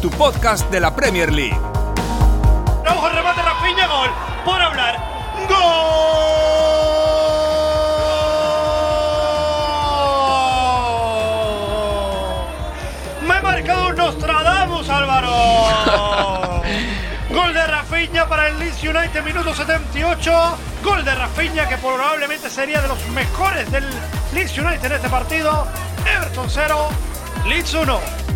tu podcast de la Premier League. Ojo, remate Rafinha, gol. Por hablar. ¡Gol! Me ha marcado un Nostradamus, Álvaro. Gol de Rafinha para el Leeds United, minuto 78. Gol de Rafinha que probablemente sería de los mejores del Leeds United en este partido. Everton 0, Leeds 1.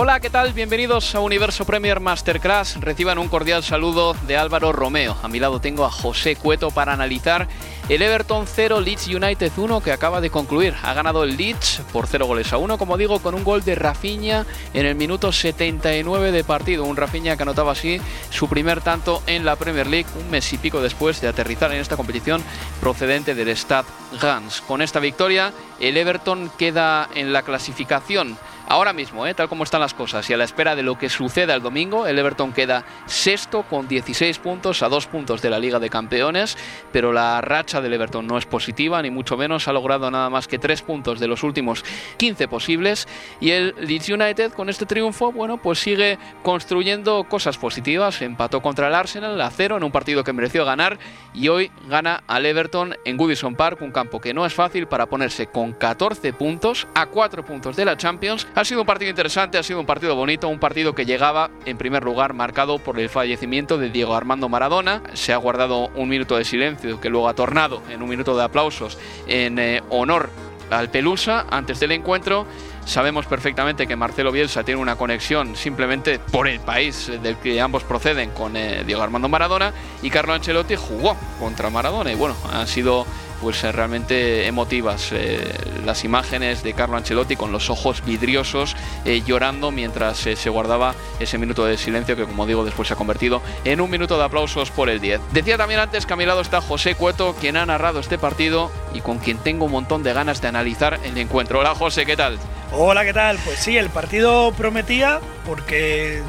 Hola, ¿qué tal? Bienvenidos a Universo Premier Masterclass. Reciban un cordial saludo de Álvaro Romeo. A mi lado tengo a José Cueto para analizar el Everton 0, Leeds United 1 que acaba de concluir. Ha ganado el Leeds por 0 goles a 1, como digo, con un gol de Rafinha en el minuto 79 de partido. Un Rafinha que anotaba así su primer tanto en la Premier League un mes y pico después de aterrizar en esta competición procedente del Stade Gans. Con esta victoria, el Everton queda en la clasificación Ahora mismo, ¿eh? tal como están las cosas y a la espera de lo que suceda el domingo, el Everton queda sexto con 16 puntos a dos puntos de la Liga de Campeones, pero la racha del Everton no es positiva, ni mucho menos, ha logrado nada más que tres puntos de los últimos 15 posibles y el Leeds United con este triunfo, bueno, pues sigue construyendo cosas positivas, empató contra el Arsenal a cero en un partido que mereció ganar y hoy gana al Everton en Goodison Park, un campo que no es fácil para ponerse con 14 puntos a 4 puntos de la Champions ha sido un partido interesante, ha sido un partido bonito, un partido que llegaba en primer lugar marcado por el fallecimiento de Diego Armando Maradona. Se ha guardado un minuto de silencio que luego ha tornado en un minuto de aplausos en eh, honor al Pelusa antes del encuentro. Sabemos perfectamente que Marcelo Bielsa tiene una conexión simplemente por el país del que ambos proceden con eh, Diego Armando Maradona y Carlo Ancelotti jugó contra Maradona y bueno, han sido pues eh, realmente emotivas eh, las imágenes de Carlo Ancelotti con los ojos vidriosos eh, llorando mientras se guardaba ese minuto de silencio que como digo después se ha convertido en un minuto de aplausos por el 10. Decía también antes que a mi lado está José Cueto quien ha narrado este partido y con quien tengo un montón de ganas de analizar el encuentro. Hola José, ¿qué tal? Hola, ¿qué tal? Pues sí, el partido prometía porque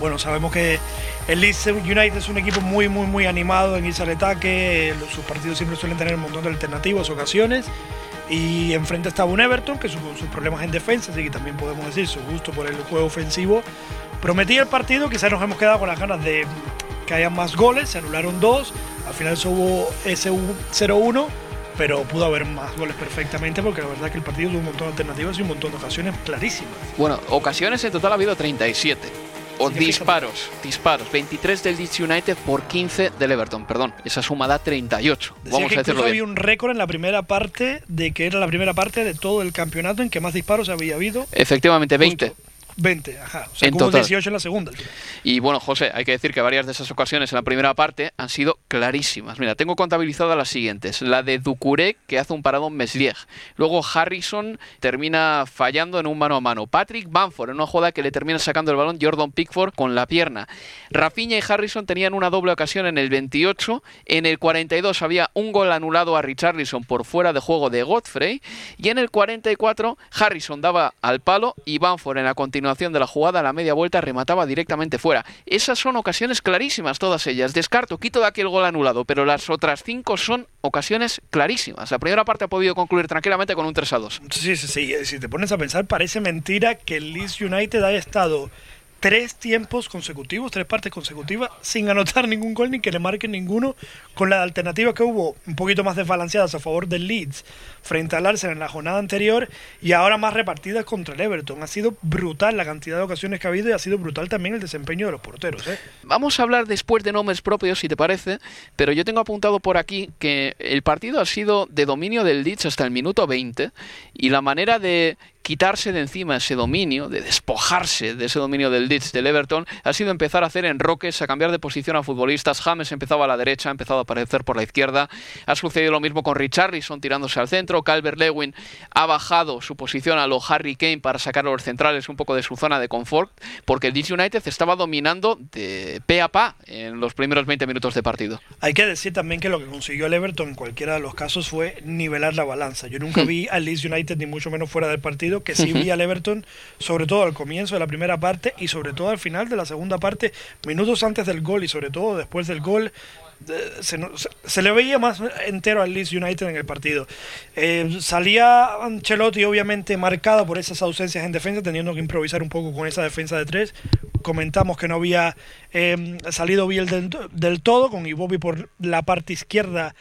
bueno, sabemos que el Leeds United es un equipo muy, muy, muy animado en irse al ataque. Sus partidos siempre suelen tener un montón de alternativas, ocasiones. Y enfrente estaba un Everton que sus, sus problemas en defensa, así que también podemos decir su gusto por el juego ofensivo. Prometía el partido, quizás nos hemos quedado con las ganas de que haya más goles, se anularon dos, al final hubo ese 0-1, pero pudo haber más goles perfectamente porque la verdad es que el partido tuvo un montón de alternativas y un montón de ocasiones clarísimas. Bueno, ocasiones en total ha habido 37 o disparos, disparos. 23 del Leeds United por 15 del Everton, perdón. Esa suma da 38. Decía Vamos que a decirlo bien. había un récord en la primera parte de que era la primera parte de todo el campeonato en que más disparos había habido. Efectivamente, 20. Justo. 20, ajá. O sea, En total. 18 en la segunda. Y bueno, José, hay que decir que varias de esas ocasiones en la primera parte han sido clarísimas. Mira, tengo contabilizadas las siguientes. La de Ducuré, que hace un paradón Meslier. Luego Harrison termina fallando en un mano a mano. Patrick Bamford en una jugada que le termina sacando el balón Jordan Pickford con la pierna. Rafinha y Harrison tenían una doble ocasión en el 28. En el 42 había un gol anulado a Richarlison por fuera de juego de Godfrey. Y en el 44 Harrison daba al palo y Bamford en la continuación de la jugada a la media vuelta remataba directamente fuera. Esas son ocasiones clarísimas todas ellas. Descarto, quito de aquí el gol anulado, pero las otras cinco son ocasiones clarísimas. La primera parte ha podido concluir tranquilamente con un 3 a 2. Sí, sí, sí. Si te pones a pensar, parece mentira que el Leeds United haya estado tres tiempos consecutivos, tres partes consecutivas, sin anotar ningún gol ni que le marquen ninguno, con la alternativa que hubo un poquito más desbalanceadas a favor del Leeds frente al Arsenal en la jornada anterior y ahora más repartidas contra el Everton. Ha sido brutal la cantidad de ocasiones que ha habido y ha sido brutal también el desempeño de los porteros. ¿eh? Vamos a hablar después de nombres propios, si te parece, pero yo tengo apuntado por aquí que el partido ha sido de dominio del Leeds hasta el minuto 20 y la manera de quitarse de encima ese dominio, de despojarse de ese dominio del Leeds del Everton, ha sido empezar a hacer enroques, a cambiar de posición a futbolistas. James empezaba a la derecha, ha empezado a aparecer por la izquierda. Ha sucedido lo mismo con Richarlison tirándose al centro. Calvert Lewin ha bajado su posición a lo Harry Kane para sacar a los centrales un poco de su zona de confort, porque el Leeds United estaba dominando de pe a pa en los primeros 20 minutos de partido. Hay que decir también que lo que consiguió el Everton en cualquiera de los casos fue nivelar la balanza. Yo nunca vi al Leeds United ni mucho menos fuera del partido que sí vi al Everton, sobre todo al comienzo de la primera parte y sobre todo al final de la segunda parte, minutos antes del gol y sobre todo después del gol, se, le veía más entero al Leeds United en el partido. Eh, salía Ancelotti obviamente marcado por esas ausencias en defensa, teniendo que improvisar un poco con esa defensa de tres. Comentamos que no había eh, salido bien del, del todo, con Iwobi por la parte izquierda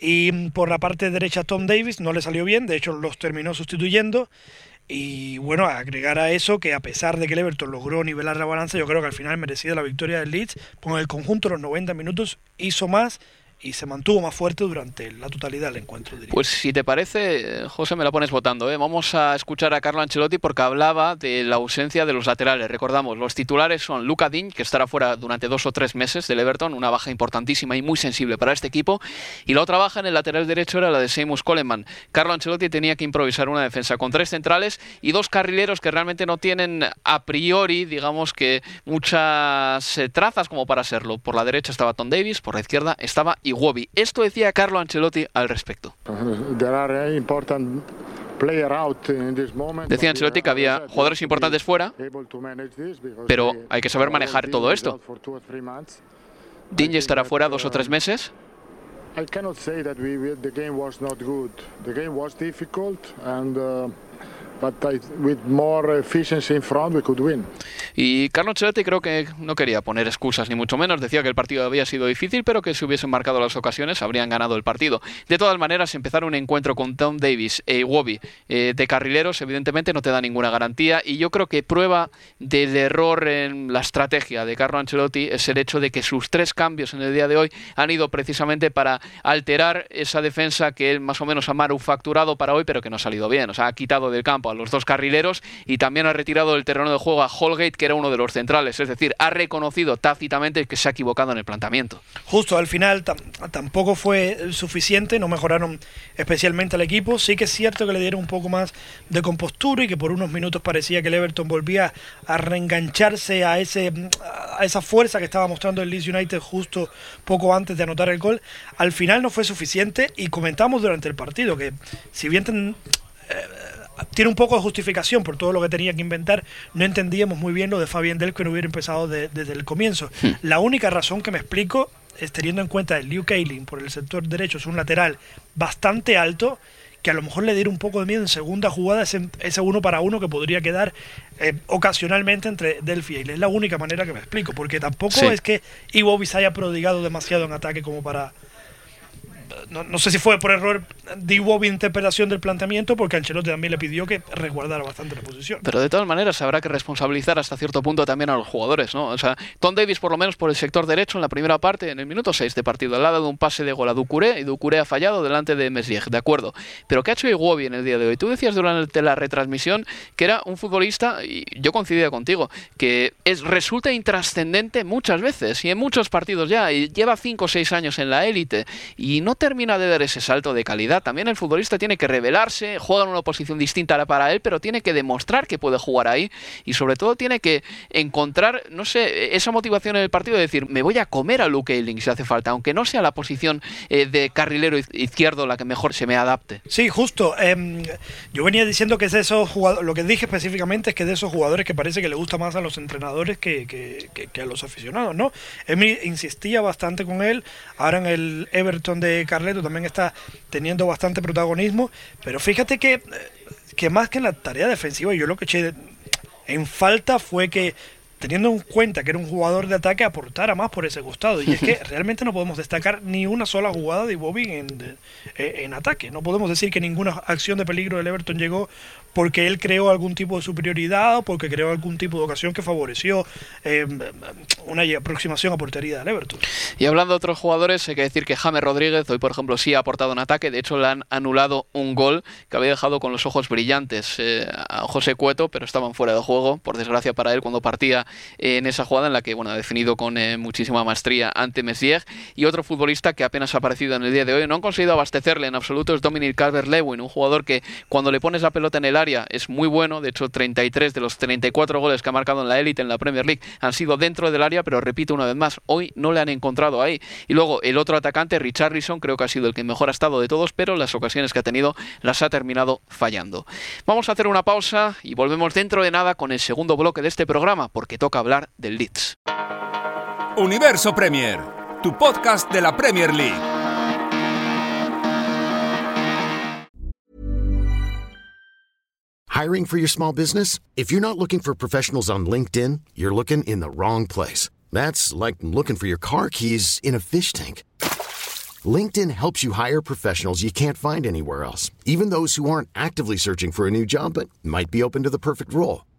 y por la parte derecha Tom Davis no le salió bien, de hecho los terminó sustituyendo. Y bueno, agregar a eso que a pesar de que el Everton logró nivelar la balanza, yo creo que al final merecía la victoria del Leeds, con el conjunto los 90 minutos hizo más y se mantuvo más fuerte durante la totalidad del encuentro. Pues si te parece, José, me la pones votando. ¿eh? Vamos a escuchar a Carlo Ancelotti porque hablaba de la ausencia de los laterales. Recordamos, los titulares son Luca Diñ, que estará fuera durante dos o tres meses del Everton, una baja importantísima y muy sensible para este equipo. Y la otra baja en el lateral derecho era la de Seamus Coleman. Carlo Ancelotti tenía que improvisar una defensa con tres centrales y dos carrileros que realmente no tienen a priori, digamos que muchas eh, trazas como para serlo. Por la derecha estaba Tom Davis, por la izquierda estaba esto decía Carlo Ancelotti al respecto. Decía Ancelotti que había jugadores importantes fuera, pero hay que saber manejar todo esto. Dinge estará fuera dos o tres meses. Y Carlo Ancelotti creo que no quería poner excusas ni mucho menos, decía que el partido había sido difícil, pero que si hubiesen marcado las ocasiones habrían ganado el partido. De todas maneras, empezar un encuentro con Tom Davis e Iwobi eh, de carrileros evidentemente no te da ninguna garantía y yo creo que prueba del error en la estrategia de Carlo Ancelotti es el hecho de que sus tres cambios en el día de hoy han ido precisamente para alterar esa defensa que él más o menos ha manufacturado para hoy, pero que no ha salido bien. O sea, ha quitado del campo a los dos carrileros y también ha retirado del terreno de juego a Holgate, que era uno de los centrales. Es decir, ha reconocido tácitamente que se ha equivocado en el planteamiento. Justo al final tampoco fue suficiente, no mejoraron especialmente al equipo. Sí que es cierto que le dieron un poco más de compostura y que por unos minutos parecía que el Everton volvía a reengancharse a, ese, a esa fuerza que estaba mostrando el Leeds United justo poco antes de anotar el gol. Al final no fue suficiente y comentamos durante el partido que si bien tiene un poco de justificación por todo lo que tenía que inventar. No entendíamos muy bien lo de Fabián Del que no hubiera empezado desde el comienzo. Hmm. La única razón que me explico es teniendo en cuenta el Liu Kaylin por el sector derecho es un lateral bastante alto que a lo mejor le diera un poco de miedo en segunda jugada ese, ese uno para uno que podría quedar eh, ocasionalmente entre Delphi y Es la única manera que me explico, porque tampoco es que Iwobi se haya prodigado demasiado en ataque como para, no, sé si fue por error de interpretación del planteamiento, porque Ancelotti también le pidió que resguardara bastante la posición. Pero de todas maneras habrá que responsabilizar hasta cierto punto también a los jugadores, ¿no? O sea, Tom Davis por lo menos por el sector derecho en la primera parte, en el minuto 6 de partido, al lado de un pase de gol a Ducuré, y Ducuré ha fallado delante de Messier, de acuerdo. Pero ¿qué ha hecho Iguobi en el día de hoy? Tú decías durante la retransmisión que era un futbolista, y yo coincidía contigo, que es, resulta intrascendente muchas veces, y en muchos partidos ya, y lleva 5 o 6 años en la élite, y no termina de dar ese salto de calidad. También el futbolista tiene que revelarse, juega en una posición distinta para él, pero tiene que demostrar que puede jugar ahí y sobre todo tiene que encontrar, no sé, esa motivación en el partido de decir, me voy a comer a Luke Ayling si hace falta, aunque no sea la posición eh, de carrilero izquierdo la que mejor se me adapte. Sí, justo. Em, yo venía diciendo que es de esos jugadores, lo que dije específicamente es que es de esos jugadores que parece que le gusta más a los entrenadores que, que a los aficionados, ¿no? Emi insistía bastante con él, ahora en el Everton de Carleto también está teniendo bastante protagonismo, pero fíjate que, eh, que más que en la tarea defensiva, yo lo que eché en falta fue que teniendo en cuenta que era un jugador de ataque, aportara más por ese costado. Y es que realmente no podemos destacar ni una sola jugada de Bobby en, en ataque. No podemos decir que ninguna acción de peligro del Everton llegó porque él creó algún tipo de superioridad o porque creó algún tipo de ocasión que favoreció eh, una aproximación a portería del Everton. Y hablando de otros jugadores, hay que decir que James Rodríguez hoy, por ejemplo, sí ha aportado un ataque. De hecho, le han anulado un gol que había dejado con los ojos brillantes eh, a José Cueto, pero estaban fuera de juego, por desgracia para él, cuando partía en esa jugada en la que bueno, ha definido con eh, muchísima maestría ante Messier. Y otro futbolista que apenas ha aparecido en el día de hoy, no han conseguido abastecerle en absoluto, es Dominic Calvert-Lewin, un jugador que cuando le pones la pelota en el área es muy bueno. De hecho, 33 de los 34 goles que ha marcado en la élite en la Premier League han sido dentro del área, pero repito una vez más, hoy no le han encontrado ahí. Y luego el otro atacante, Richarlison, creo que ha sido el que mejor ha estado de todos, pero las ocasiones que ha tenido las ha terminado fallando. Vamos a hacer una pausa y volvemos dentro de nada con el segundo bloque de este programa, porque toca hablar del Leeds. Universo Premier, tu podcast de la Premier League. Hiring for your small business? If you're not looking for professionals on LinkedIn, you're looking in the wrong place. That's like looking for your car keys in a fish tank. LinkedIn helps you hire professionals you can't find anywhere else, even those who aren't actively searching for a new job but might be open to the perfect role.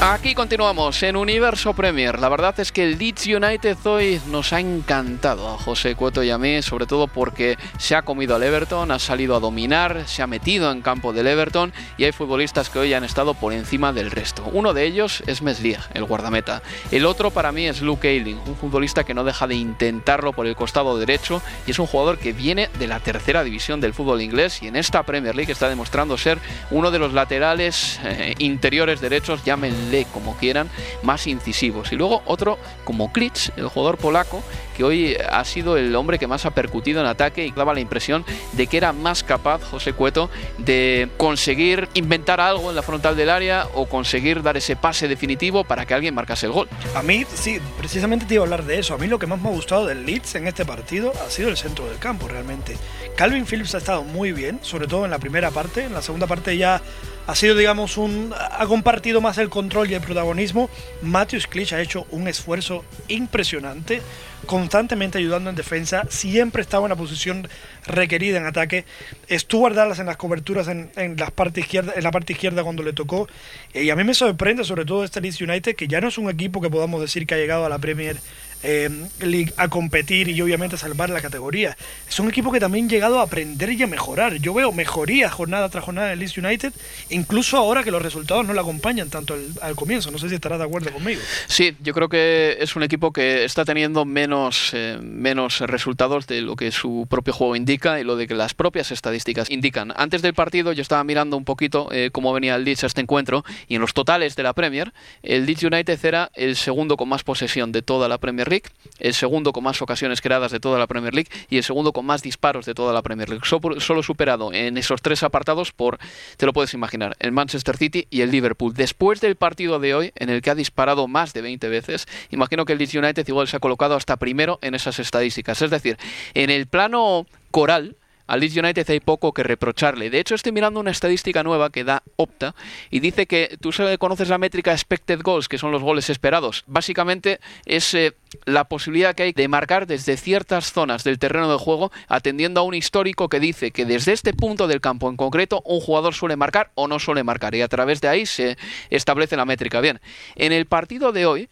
Aquí continuamos en Universo Premier. La verdad es que el Leeds United hoy nos ha encantado a José Cueto y a mí, sobre todo porque se ha comido al Everton, ha salido a dominar, se ha metido en campo del Everton y hay futbolistas que hoy han estado por encima del resto. Uno de ellos es Meslier, el guardameta. El otro para mí es Luke Ayling, un futbolista que no deja de intentarlo por el costado derecho y es un jugador que viene de la tercera división del fútbol inglés y en esta Premier League está demostrando ser uno de los laterales eh, interiores derechos, llámenle como quieran, más incisivos. Y luego otro como Klitsch, el jugador polaco, que hoy ha sido el hombre que más ha percutido en ataque y daba la impresión de que era más capaz José Cueto de conseguir inventar algo en la frontal del área o conseguir dar ese pase definitivo para que alguien marcase el gol. A mí, sí, precisamente te iba a hablar de eso. A mí lo que más me ha gustado del Leeds en este partido ha sido el centro del campo, realmente. Calvin Phillips ha estado muy bien, sobre todo en la primera parte. En la segunda parte ya ha sido, digamos, un. ha compartido más el control y el protagonismo. Matthews Klitsch ha hecho un esfuerzo impresionante, constantemente ayudando en defensa, siempre estaba en la posición requerida en ataque. Estuvo Dallas en las coberturas en, la parte izquierda, en la parte izquierda cuando le tocó. Y a mí me sorprende, sobre todo, este Leeds United, que ya no es un equipo que podamos decir que ha llegado a la Premier eh, League a competir y obviamente a salvar la categoría. Es un equipo que también ha llegado a aprender y a mejorar. Yo veo mejoría jornada tras jornada del Leeds United, incluso ahora que los resultados no le acompañan tanto al, comienzo. No sé si estarás de acuerdo conmigo. Sí, yo creo que es un equipo que está teniendo menos, eh, menos resultados de lo que su propio juego indica y lo de que las propias estadísticas indican. Antes del partido yo estaba mirando un poquito eh, cómo venía el Leeds a este encuentro y en los totales de la Premier, el Leeds United era el segundo con más posesión de toda la Premier League, el segundo con más ocasiones creadas de toda la Premier League y el segundo con más disparos de toda la Premier League. Solo superado en esos tres apartados por, te lo puedes imaginar, el Manchester City y el Liverpool. Después del partido de hoy, en el que ha disparado más de 20 veces, imagino que el Leeds United igual se ha colocado hasta primero en esas estadísticas. Es decir, en el plano coral, al Leeds United hay poco que reprocharle. De hecho, estoy mirando una estadística nueva que da Opta y dice que tú conoces la métrica expected goals, que son los goles esperados. Básicamente es eh, la posibilidad que hay de marcar desde ciertas zonas del terreno de juego, atendiendo a un histórico que dice que desde este punto del campo en concreto un jugador suele marcar o no suele marcar y a través de ahí se establece la métrica. Bien, en el partido de hoy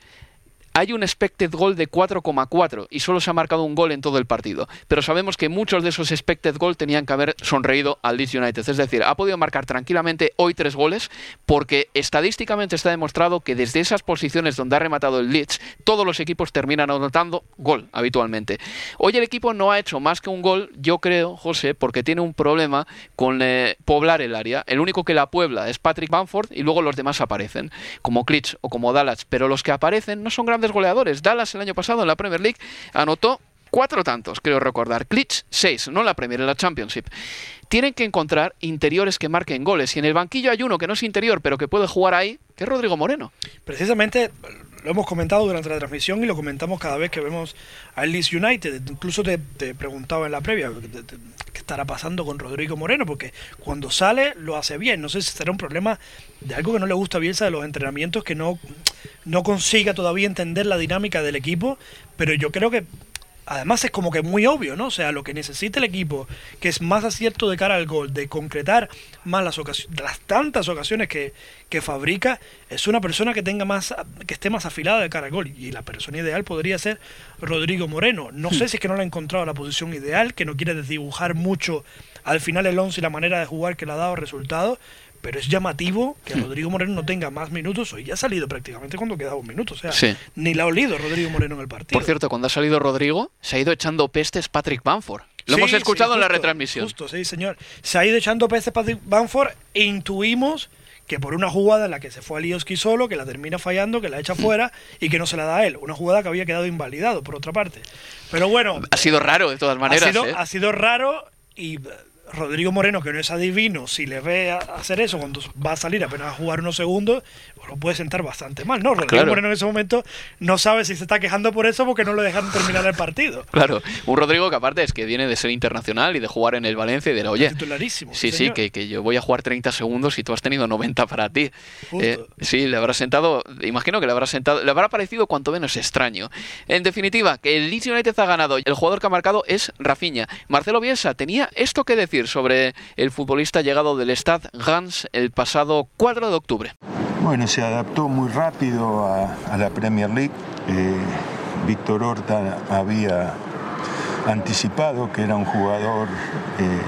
hay un expected goal de 4,4 y solo se ha marcado un gol en todo el partido. Pero sabemos que muchos de esos expected goals tenían que haber sonreído al Leeds United. Es decir, ha podido marcar tranquilamente hoy tres goles porque estadísticamente está demostrado que desde esas posiciones donde ha rematado el Leeds, todos los equipos terminan anotando gol habitualmente. Hoy el equipo no ha hecho más que un gol, yo creo, José, porque tiene un problema con eh, poblar el área. El único que la puebla es Patrick Bamford y luego los demás aparecen, como Klitsch o como Dallas. Pero los que aparecen no son grandes goleadores. Dallas el año pasado en la Premier League anotó cuatro tantos, creo recordar. Klitsch, seis, no la Premier, en la Championship. Tienen que encontrar interiores que marquen goles. Y en el banquillo hay uno que no es interior, pero que puede jugar ahí, que es Rodrigo Moreno. Precisamente lo hemos comentado durante la transmisión y lo comentamos cada vez que vemos al Leeds United. Incluso te, preguntaba en la previa qué estará pasando con Rodrigo Moreno, porque cuando sale lo hace bien. No sé si será un problema de algo que no le gusta a Bielsa de los entrenamientos, que no, no consiga todavía entender la dinámica del equipo, pero yo creo que además es como que muy obvio, ¿no? O sea, lo que necesita el equipo, que es más acierto de cara al gol, de concretar más las ocasiones, las tantas ocasiones que, que fabrica, es una persona que tenga más, que esté más afilada de cara al gol. Y la persona ideal podría ser Rodrigo Moreno. No sé si es que no le ha encontrado la posición ideal, que no quiere desdibujar mucho al final el 11 y la manera de jugar que le ha dado resultado, pero es llamativo que hmm. Rodrigo Moreno no tenga más minutos. Hoy ya ha salido prácticamente cuando quedaba un minuto. O sea, ni la ha olido Rodrigo Moreno en el partido. Por cierto, cuando ha salido Rodrigo, se ha ido echando pestes Patrick Bamford. Lo hemos escuchado en la retransmisión. Justo, sí, señor. Se ha ido echando pestes Patrick Bamford e intuimos que por una jugada en la que se fue a Lioski solo, que la termina fallando, que la echa hmm. fuera y que no se la da a él. Una jugada que había quedado invalidado, por otra parte. Pero bueno. Ha sido raro, de todas maneras. Ha sido, ¿eh? ha sido raro y Rodrigo Moreno, que no es adivino, si le ve hacer eso cuando va a salir apenas a jugar unos segundos, pues lo puede sentar bastante mal. No, Rodrigo Moreno en ese momento no sabe si se está quejando por eso porque no lo dejaron terminar el partido. Claro, un Rodrigo que aparte es que viene de ser internacional y de jugar en el Valencia y de la oye. Titularísimo. Sí, sí, que, que, yo voy a jugar 30 segundos y tú has tenido 90 para ti. Eh, sí, le habrá sentado, imagino que le habrá sentado, le habrá parecido cuanto menos extraño. En definitiva, que el Leeds United ha ganado. El jugador que ha marcado es Rafinha. Marcelo Bielsa tenía esto que decir sobre el futbolista llegado del Stade Gans el pasado 4 de octubre. Bueno, se adaptó muy rápido a, la Premier League. Eh, Víctor Horta había anticipado que era un jugador eh,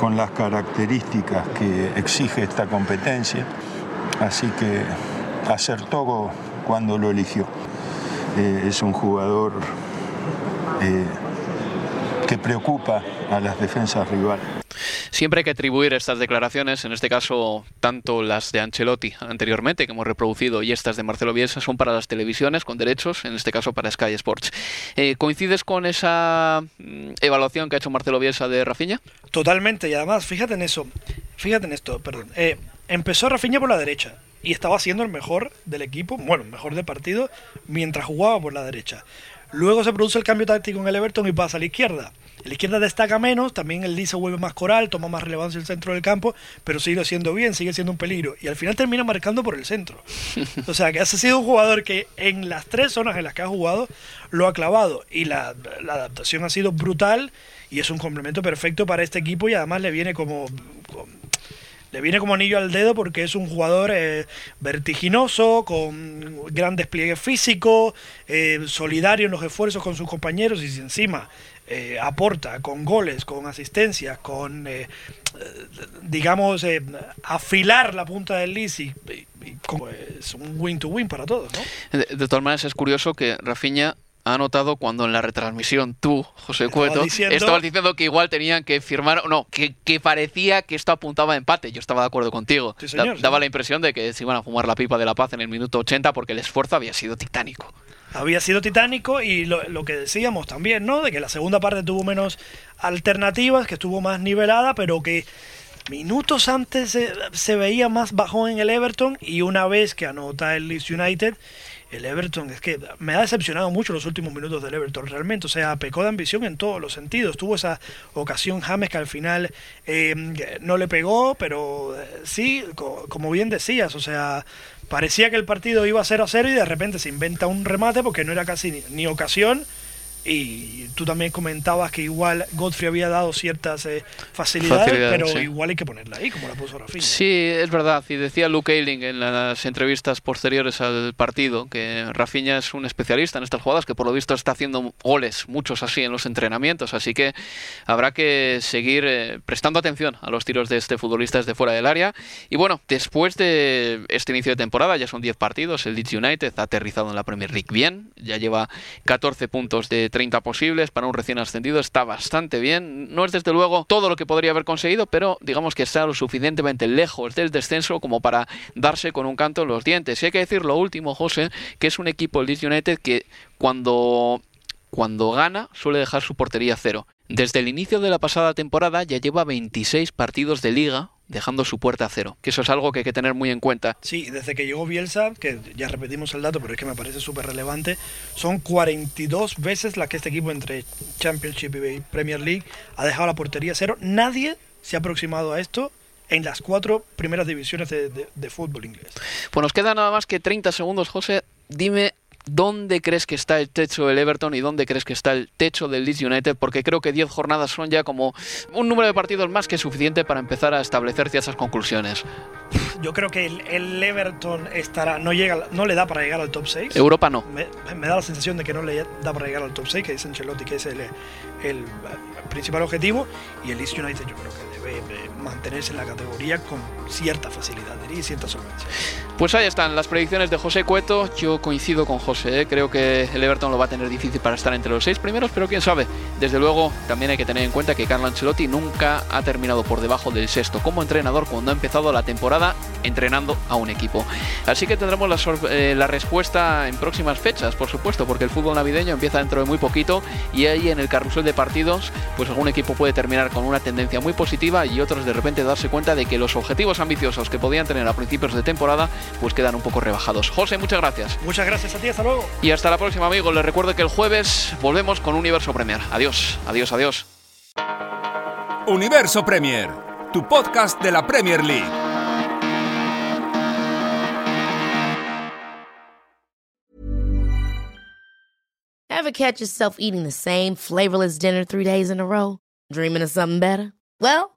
con las características que exige esta competencia, así que acertó cuando lo eligió. Eh, es un jugador que preocupa a las defensas rivales. Siempre hay que atribuir estas declaraciones, en este caso tanto las de Ancelotti anteriormente que hemos reproducido y estas de Marcelo Bielsa son para las televisiones con derechos, en este caso para Sky Sports. Eh, ¿Coincides con esa mm, evaluación que ha hecho Marcelo Bielsa de Rafinha? Totalmente, y además fíjate en eso, fíjate en esto, perdón. Eh, empezó Rafinha por la derecha y estaba siendo el mejor del equipo, bueno, mejor del partido, mientras jugaba por la derecha. Luego se produce el cambio táctico en el Everton y pasa a la izquierda. La izquierda destaca menos, también el se vuelve más coral, toma más relevancia el centro del campo, pero sigue siendo bien, sigue siendo un peligro. Y al final termina marcando por el centro. O sea, que ha sido un jugador que en las tres zonas en las que ha jugado lo ha clavado. Y la, adaptación ha sido brutal y es un complemento perfecto para este equipo y además le viene como le viene como anillo al dedo porque es un jugador eh, vertiginoso, con gran despliegue físico, eh, solidario en los esfuerzos con sus compañeros y encima eh, aporta con goles, con asistencias, con, digamos, afilar la punta del Liz y, es un win-to-win para todos. ¿no? De, de, todas maneras es curioso que Rafinha ha anotado cuando en la retransmisión tú, José Cueto, estabas diciendo que igual tenían que firmar, no, que, que, parecía que esto apuntaba a empate. Yo estaba de acuerdo contigo. daba la impresión de que se iban a fumar la pipa de la paz en el minuto 80 porque el esfuerzo había sido titánico había sido titánico y lo, que decíamos también, ¿no? De que la segunda parte tuvo menos alternativas, que estuvo más nivelada, pero que minutos antes se, veía más bajón en el Everton y una vez que anota el Leeds United, el Everton es que me ha decepcionado mucho los últimos minutos del Everton realmente, o sea, pecó de ambición en todos los sentidos. Tuvo esa ocasión James que al final eh, no le pegó, pero eh, sí, como bien decías, o sea, parecía que el partido iba a 0 a 0 y de repente se inventa un remate porque no era casi ni ocasión y tú también comentabas que igual Godfrey había dado ciertas eh, facilidades, pero igual hay que ponerla ahí, como la puso Rafinha. Sí, es verdad. Y decía Luke Ayling en las entrevistas posteriores al partido que Rafinha es un especialista en estas jugadas, que por lo visto está haciendo goles, muchos así en los entrenamientos. Así que habrá que seguir eh, prestando atención a los tiros de este futbolista desde fuera del área. Y bueno, después de este inicio de temporada, ya son 10 partidos, el Leeds United ha aterrizado en la Premier League bien, ya lleva 14 puntos de 30 posibles para un recién ascendido está bastante bien. No es desde luego todo lo que podría haber conseguido, pero digamos que está lo suficientemente lejos del descenso como para darse con un canto en los dientes. Y hay que decir lo último, José, que es un equipo, el Leeds United, que cuando, cuando gana suele dejar su portería cero. Desde el inicio de la pasada temporada ya lleva 26 partidos de liga dejando su puerta a cero, que eso es algo que hay que tener muy en cuenta. Sí, desde que llegó Bielsa, que ya repetimos el dato, pero es que me parece súper relevante, son 42 veces la que este equipo entre Championship y Premier League ha dejado la portería a cero. Nadie se ha aproximado a esto en las cuatro primeras divisiones de, de fútbol inglés. Pues nos queda nada más que 30 segundos, José. Dime ¿dónde crees que está el techo del Everton y dónde crees que está el techo del Leeds United? Porque creo que 10 jornadas son ya como un número de partidos más que suficiente para empezar a establecer ciertas conclusiones. Yo creo que el, Everton estará, no, llega, no le da para llegar al top 6. Europa no. Me, da la sensación de que no le da para llegar al top 6, que es Ancelotti, que es el, el principal objetivo. Y el Leeds United yo creo que mantenerse en la categoría con cierta facilidad, y cierta solvencia. Pues ahí están las predicciones de José Cueto. Yo coincido con José, ¿eh? creo que el Everton lo va a tener difícil para estar entre los seis primeros, pero quién sabe. Desde luego, también hay que tener en cuenta que Carlo Ancelotti nunca ha terminado por debajo del sexto como entrenador cuando ha empezado la temporada entrenando a un equipo. Así que tendremos la, eh, la respuesta en próximas fechas, por supuesto, porque el fútbol navideño empieza dentro de muy poquito y ahí en el carrusel de partidos, pues algún equipo puede terminar con una tendencia muy positiva y otros de repente darse cuenta de que los objetivos ambiciosos que podían tener a principios de temporada pues quedan un poco rebajados. José, muchas gracias. Muchas gracias a ti, hasta luego. Y hasta la próxima, amigos. Les recuerdo que el jueves volvemos con Universo Premier. Adiós, adiós, adiós. Universo Premier, tu podcast de la Premier League. Ever catch yourself eating the same flavorless dinner three days in a row? Dreaming of something better? Well,